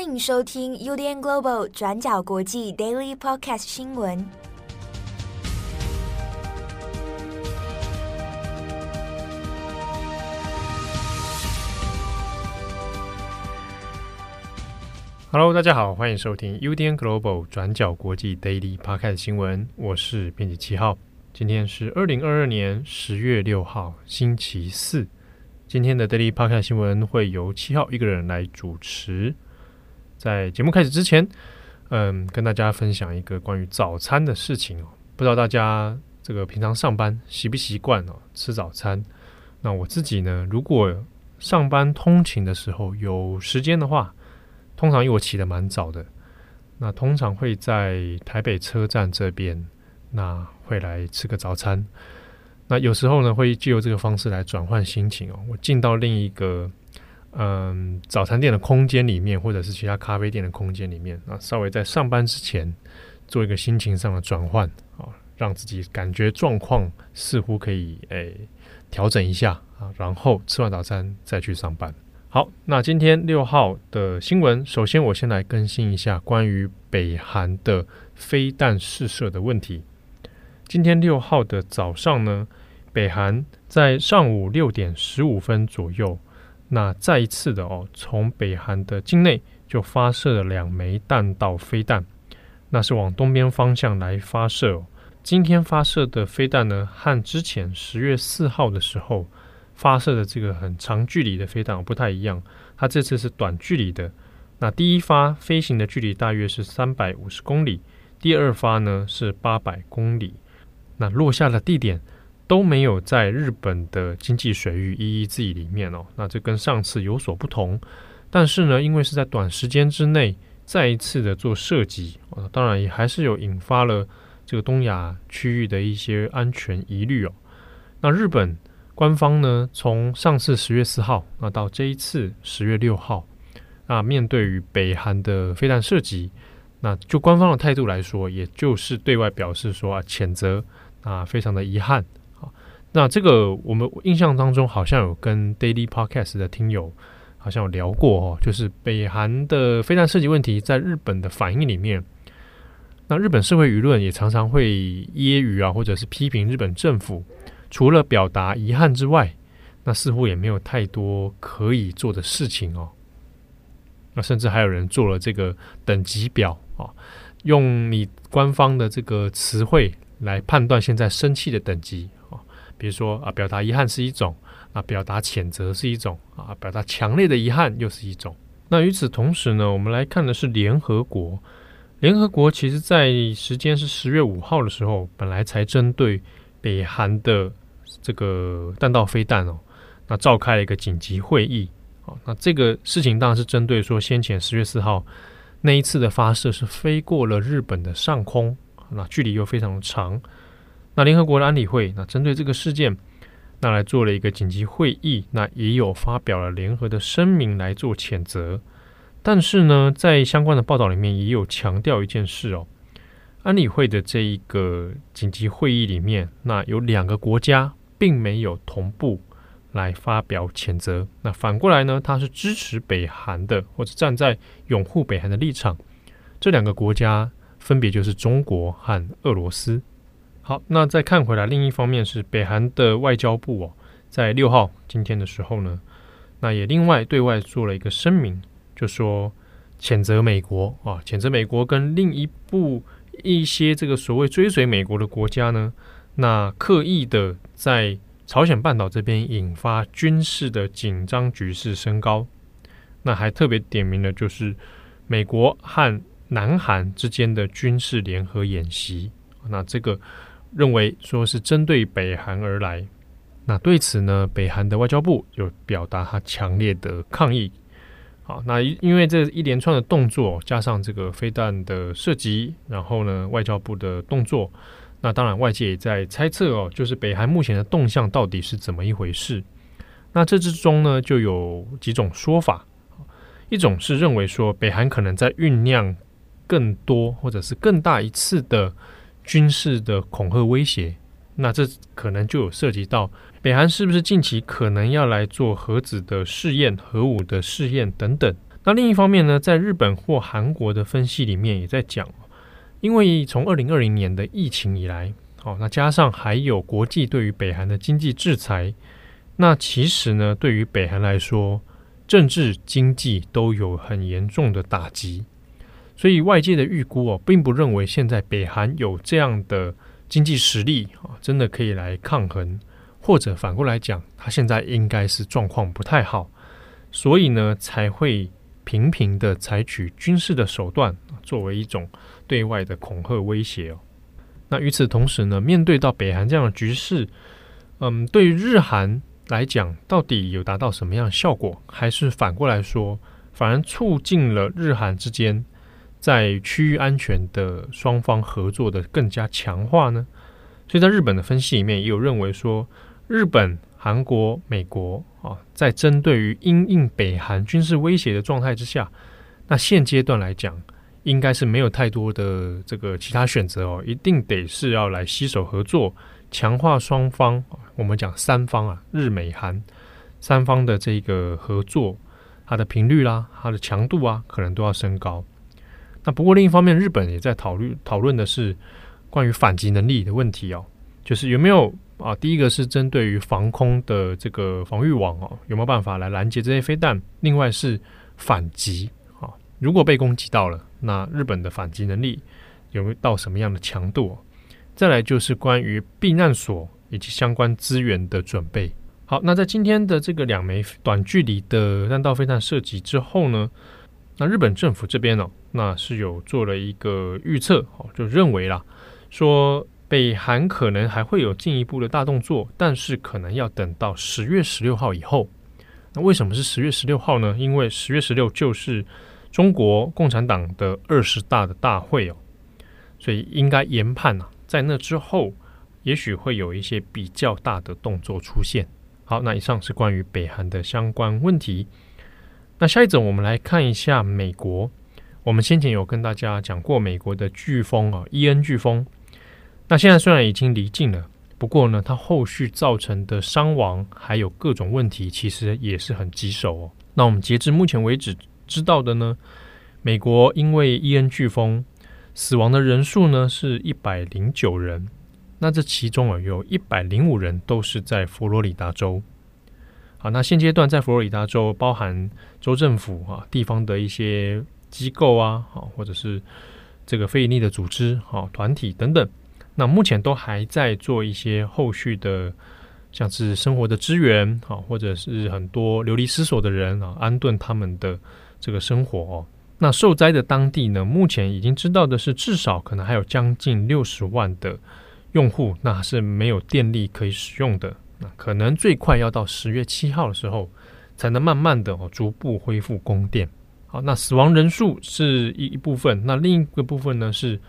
欢迎收听 UDN Global 转角国际 Daily Podcast 新闻。Hello，大家好，欢迎收听 UDN Global 转角国际 Daily Podcast 新闻。我是编辑七号，今天是二零二二年十月六号，星期四。今天的 Daily Podcast 新闻会由七号一个人来主持。在节目开始之前，嗯，跟大家分享一个关于早餐的事情哦。不知道大家这个平常上班习不习惯哦吃早餐？那我自己呢，如果上班通勤的时候有时间的话，通常因为我起得蛮早的，那通常会在台北车站这边，那会来吃个早餐。那有时候呢，会借由这个方式来转换心情哦。我进到另一个。嗯，早餐店的空间里面，或者是其他咖啡店的空间里面啊，稍微在上班之前做一个心情上的转换啊，让自己感觉状况似乎可以诶调整一下啊，然后吃完早餐再去上班。好，那今天六号的新闻，首先我先来更新一下关于北韩的飞弹试射的问题。今天六号的早上呢，北韩在上午六点十五分左右。那再一次的哦，从北韩的境内就发射了两枚弹道飞弹，那是往东边方向来发射哦。今天发射的飞弹呢，和之前十月四号的时候发射的这个很长距离的飞弹不太一样，它这次是短距离的。那第一发飞行的距离大约是三百五十公里，第二发呢是八百公里。那落下的地点，都没有在日本的经济水域一一自己里面哦，那这跟上次有所不同。但是呢，因为是在短时间之内再一次的做射击，当然也还是有引发了这个东亚区域的一些安全疑虑哦。那日本官方呢，从上次十月四号，那到这一次十月六号，那面对于北韩的飞弹射击，那就官方的态度来说，也就是对外表示说啊，谴责啊，非常的遗憾。那这个我们印象当中好像有跟 Daily Podcast 的听友好像有聊过哦，就是北韩的飞弹射击问题在日本的反应里面，那日本社会舆论也常常会揶揄啊，或者是批评日本政府，除了表达遗憾之外，那似乎也没有太多可以做的事情哦。那甚至还有人做了这个等级表啊，用你官方的这个词汇来判断现在生气的等级。比如说啊，表达遗憾是一种啊，表达谴责是一种啊，表达强烈的遗憾又是一种。那与此同时呢，我们来看的是联合国。联合国其实在时间是十月五号的时候，本来才针对北韩的这个弹道飞弹哦，那召开了一个紧急会议。啊，那这个事情当然是针对说先前十月四号那一次的发射是飞过了日本的上空，那距离又非常长。那联合国的安理会，那针对这个事件，那来做了一个紧急会议，那也有发表了联合的声明来做谴责。但是呢，在相关的报道里面也有强调一件事哦，安理会的这一个紧急会议里面，那有两个国家并没有同步来发表谴责。那反过来呢，他是支持北韩的，或者站在拥护北韩的立场。这两个国家分别就是中国和俄罗斯。好，那再看回来，另一方面是北韩的外交部哦，在六号今天的时候呢，那也另外对外做了一个声明，就说谴责美国啊，谴责美国跟另一部一些这个所谓追随美国的国家呢，那刻意的在朝鲜半岛这边引发军事的紧张局势升高，那还特别点名了就是美国和南韩之间的军事联合演习，那这个。认为说是针对北韩而来，那对此呢，北韩的外交部就表达他强烈的抗议。好，那因为这一连串的动作，加上这个飞弹的射击，然后呢，外交部的动作，那当然外界也在猜测哦，就是北韩目前的动向到底是怎么一回事？那这之中呢，就有几种说法，一种是认为说北韩可能在酝酿更多或者是更大一次的。军事的恐吓威胁，那这可能就有涉及到北韩是不是近期可能要来做核子的试验、核武的试验等等。那另一方面呢，在日本或韩国的分析里面也在讲，因为从二零二零年的疫情以来，哦，那加上还有国际对于北韩的经济制裁，那其实呢，对于北韩来说，政治经济都有很严重的打击，所以外界的预估哦，并不认为现在北韩有这样的经济实力啊，真的可以来抗衡，或者反过来讲，他现在应该是状况不太好，所以呢，才会。频频的采取军事的手段，作为一种对外的恐吓威胁哦。那与此同时呢，面对到北韩这样的局势，嗯，对于日韩来讲，到底有达到什么样的效果？还是反过来说，反而促进了日韩之间在区域安全的双方合作的更加强化呢？所以在日本的分析里面，也有认为说，日本。韩国、美国啊，在针对于因应北韩军事威胁的状态之下，那现阶段来讲，应该是没有太多的这个其他选择哦，一定得是要来携手合作，强化双方。我们讲三方啊，日美韩三方的这个合作，它的频率啦，它的强度啊，可能都要升高。那不过另一方面，日本也在讨论讨论的是关于反击能力的问题哦，就是有没有。啊，第一个是针对于防空的这个防御网哦，有没有办法来拦截这些飞弹？另外是反击啊，如果被攻击到了，那日本的反击能力有没有到什么样的强度？再来就是关于避难所以及相关资源的准备。好，那在今天的这个两枚短距离的弹道飞弹射击之后呢，那日本政府这边哦，那是有做了一个预测哦，就认为啦，说。北韩可能还会有进一步的大动作，但是可能要等到十月十六号以后。那为什么是十月十六号呢？因为十月十六就是中国共产党的二十大的大会哦，所以应该研判呐，在那之后，也许会有一些比较大的动作出现。好，那以上是关于北韩的相关问题。那下一种我们来看一下美国。我们先前有跟大家讲过美国的飓风啊，伊恩飓风。那现在虽然已经离境了，不过呢，它后续造成的伤亡还有各种问题，其实也是很棘手哦。那我们截至目前为止知道的呢，美国因为伊恩飓风死亡的人数呢是一百零九人，那这其中啊有一百零五人都是在佛罗里达州。好，那现阶段在佛罗里达州，包含州政府啊、地方的一些机构啊，好，或者是这个非营利的组织、好团体等等。那目前都还在做一些后续的，像是生活的支援好，或者是很多流离失所的人啊，安顿他们的这个生活哦。那受灾的当地呢，目前已经知道的是，至少可能还有将近六十万的用户，那是没有电力可以使用的。那可能最快要到十月七号的时候，才能慢慢的哦逐步恢复供电。好，那死亡人数是一一部分，那另一个部分呢是。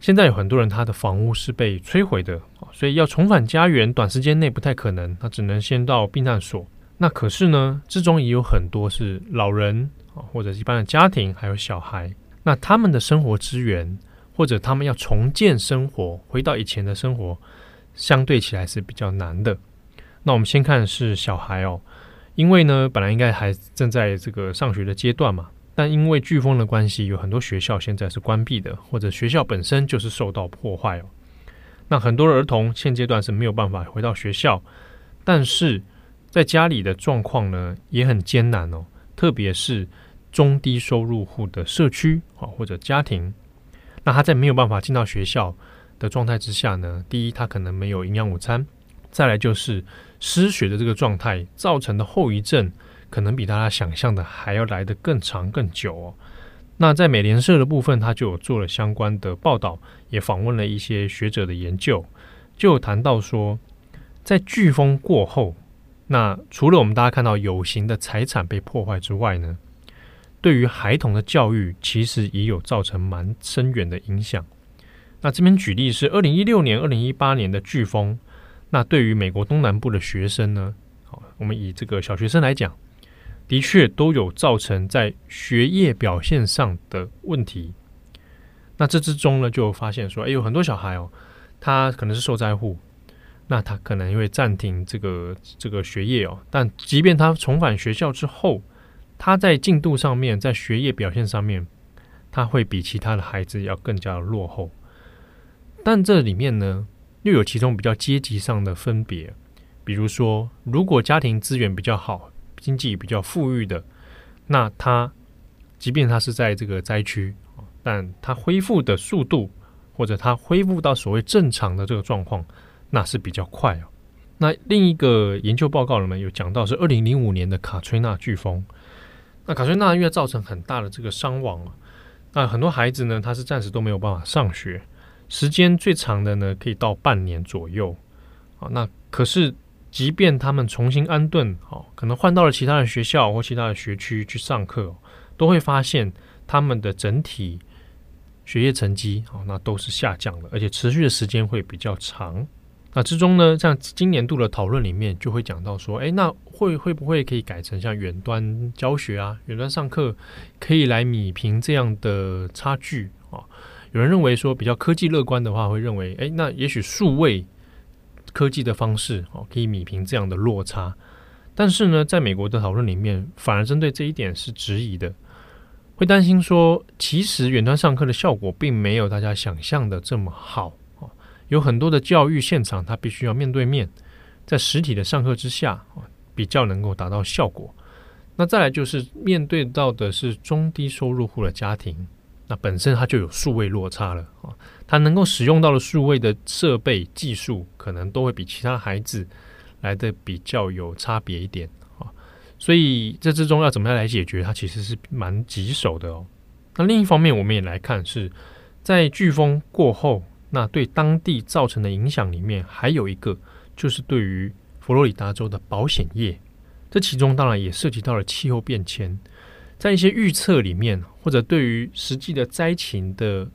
现在有很多人，他的房屋是被摧毁的，所以要重返家园，短时间内不太可能，他只能先到避难所。那可是呢，之中也有很多是老人啊，或者一般的家庭，还有小孩。那他们的生活资源，或者他们要重建生活，回到以前的生活，相对起来是比较难的。那我们先看是小孩哦，因为呢，本来应该还正在这个上学的阶段嘛。但因为飓风的关系，有很多学校现在是关闭的，或者学校本身就是受到破坏哦。那很多儿童现阶段是没有办法回到学校，但是在家里的状况呢也很艰难哦。特别是中低收入户的社区啊，或者家庭，那他在没有办法进到学校的状态之下呢，第一他可能没有营养午餐，再来就是失血的这个状态造成的后遗症。可能比大家想象的还要来得更长更久哦。那在美联社的部分，他就有做了相关的报道，也访问了一些学者的研究，就有谈到说，在飓风过后，那除了我们大家看到有形的财产被破坏之外呢，对于孩童的教育其实也有造成蛮深远的影响。那这边举例是二零一六年、二零一八年的飓风，那对于美国东南部的学生呢，好，我们以这个小学生来讲。的确都有造成在学业表现上的问题。那这之中呢，就发现说，哎，有很多小孩哦，他可能是受灾户，那他可能因为暂停这个这个学业哦，但即便他重返学校之后，他在进度上面，在学业表现上面，他会比其他的孩子要更加落后。但这里面呢，又有其中比较阶级上的分别。比如说，如果家庭资源比较好，经济比较富裕的，那他即便他是在这个灾区，但他恢复的速度，或者他恢复到所谓正常的这个状况，那是比较快哦。那另一个研究报告里面有讲到是二零零五年的卡崔娜飓风。那卡崔娜因为造成很大的这个伤亡，那很多孩子呢，他是暂时都没有办法上学，时间最长的呢可以到半年左右。啊，那可是。即便他们重新安顿，哦，可能换到了其他的学校或其他的学区去上课，都会发现他们的整体学业成绩，哦，那都是下降的，而且持续的时间会比较长。那之中呢，像今年度的讨论里面就会讲到说，诶，那会会不会可以改成像远端教学啊，远端上课，可以来弭平这样的差距啊？有人认为说比较科技乐观的话，会认为，诶，那也许数位。科技的方式哦，可以弭平这样的落差，但是呢，在美国的讨论里面，反而针对这一点是质疑的，会担心说，其实远端上课的效果并没有大家想象的这么好哦，有很多的教育现场，它必须要面对面，在实体的上课之下，比较能够达到效果。那再来就是面对到的是中低收入户的家庭。那本身它就有数位落差了啊，它能够使用到的数位的设备技术，可能都会比其他孩子来的比较有差别一点啊。所以这之中要怎么样来解决，它其实是蛮棘手的哦。那另一方面，我们也来看是在飓风过后，那对当地造成的影响里面，还有一个就是对于佛罗里达州的保险业，这其中当然也涉及到了气候变迁。在一些预测里面，或者对于实际的灾情的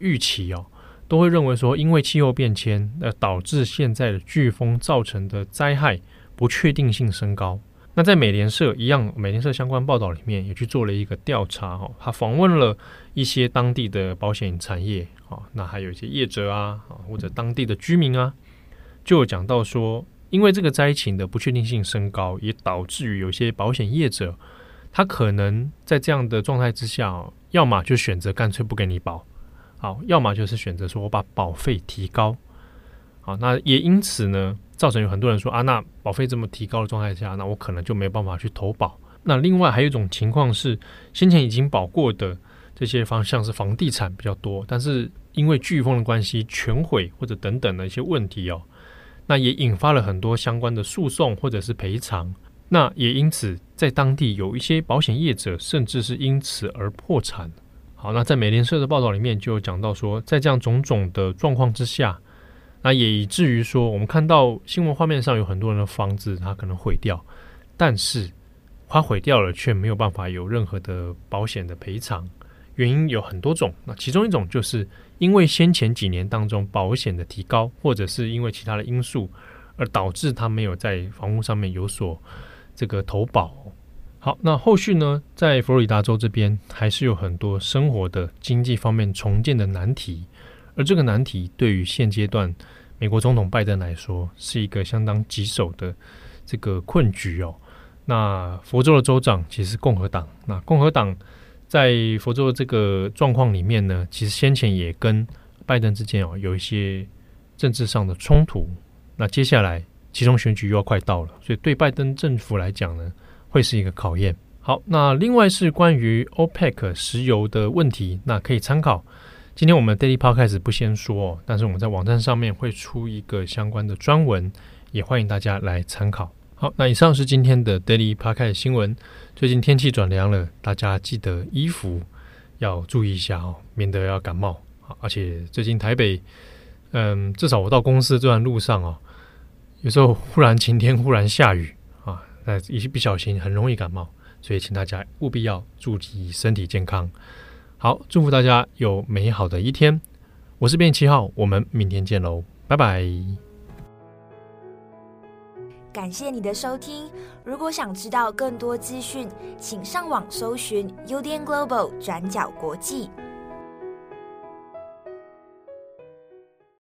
预期哦，都会认为说，因为气候变迁，呃，导致现在的飓风造成的灾害不确定性升高。那在美联社一样，美联社相关报道里面也去做了一个调查哦，他访问了一些当地的保险产业啊，那还有一些业者啊，或者当地的居民啊，就有讲到说，因为这个灾情的不确定性升高，也导致于有些保险业者。他可能在这样的状态之下，要么就选择干脆不给你保，好，要么就是选择说我把保费提高，好，那也因此呢，造成有很多人说啊，那保费这么提高的状态下，那我可能就没有办法去投保。那另外还有一种情况是，先前已经保过的这些方向是房地产比较多，但是因为飓风的关系全毁或者等等的一些问题哦，那也引发了很多相关的诉讼或者是赔偿。那也因此，在当地有一些保险业者，甚至是因此而破产。好，那在美联社的报道里面就有讲到说，在这样种种的状况之下，那也以至于说，我们看到新闻画面上有很多人的房子，它可能毁掉，但是它毁掉了却没有办法有任何的保险的赔偿。原因有很多种，那其中一种就是因为先前几年当中保险的提高，或者是因为其他的因素，而导致它没有在房屋上面有所。这个投保好，那后续呢，在佛罗里达州这边还是有很多生活的经济方面重建的难题，而这个难题对于现阶段美国总统拜登来说是一个相当棘手的这个困局哦。那佛州的州长其实是共和党，那共和党在佛州的这个状况里面呢，其实先前也跟拜登之间哦有一些政治上的冲突，那接下来。其中选举又要快到了，所以对拜登政府来讲呢，会是一个考验。好，那另外是关于 OPEC 石油的问题，那可以参考。今天我们 Daily Podcast 不先说，但是我们在网站上面会出一个相关的专文，也欢迎大家来参考。好，那以上是今天的 Daily Podcast 新闻。最近天气转凉了，大家记得衣服要注意一下哦，免得要感冒。而且最近台北，嗯，至少我到公司这段路上哦。有时候忽然晴天，忽然下雨啊，那一不小心很容易感冒，所以请大家务必要注意身体健康。好，祝福大家有美好的一天。我是变七号，我们明天见喽，拜拜。感谢你的收听。如果想知道更多资讯，请上网搜寻 UDN Global 转角国际。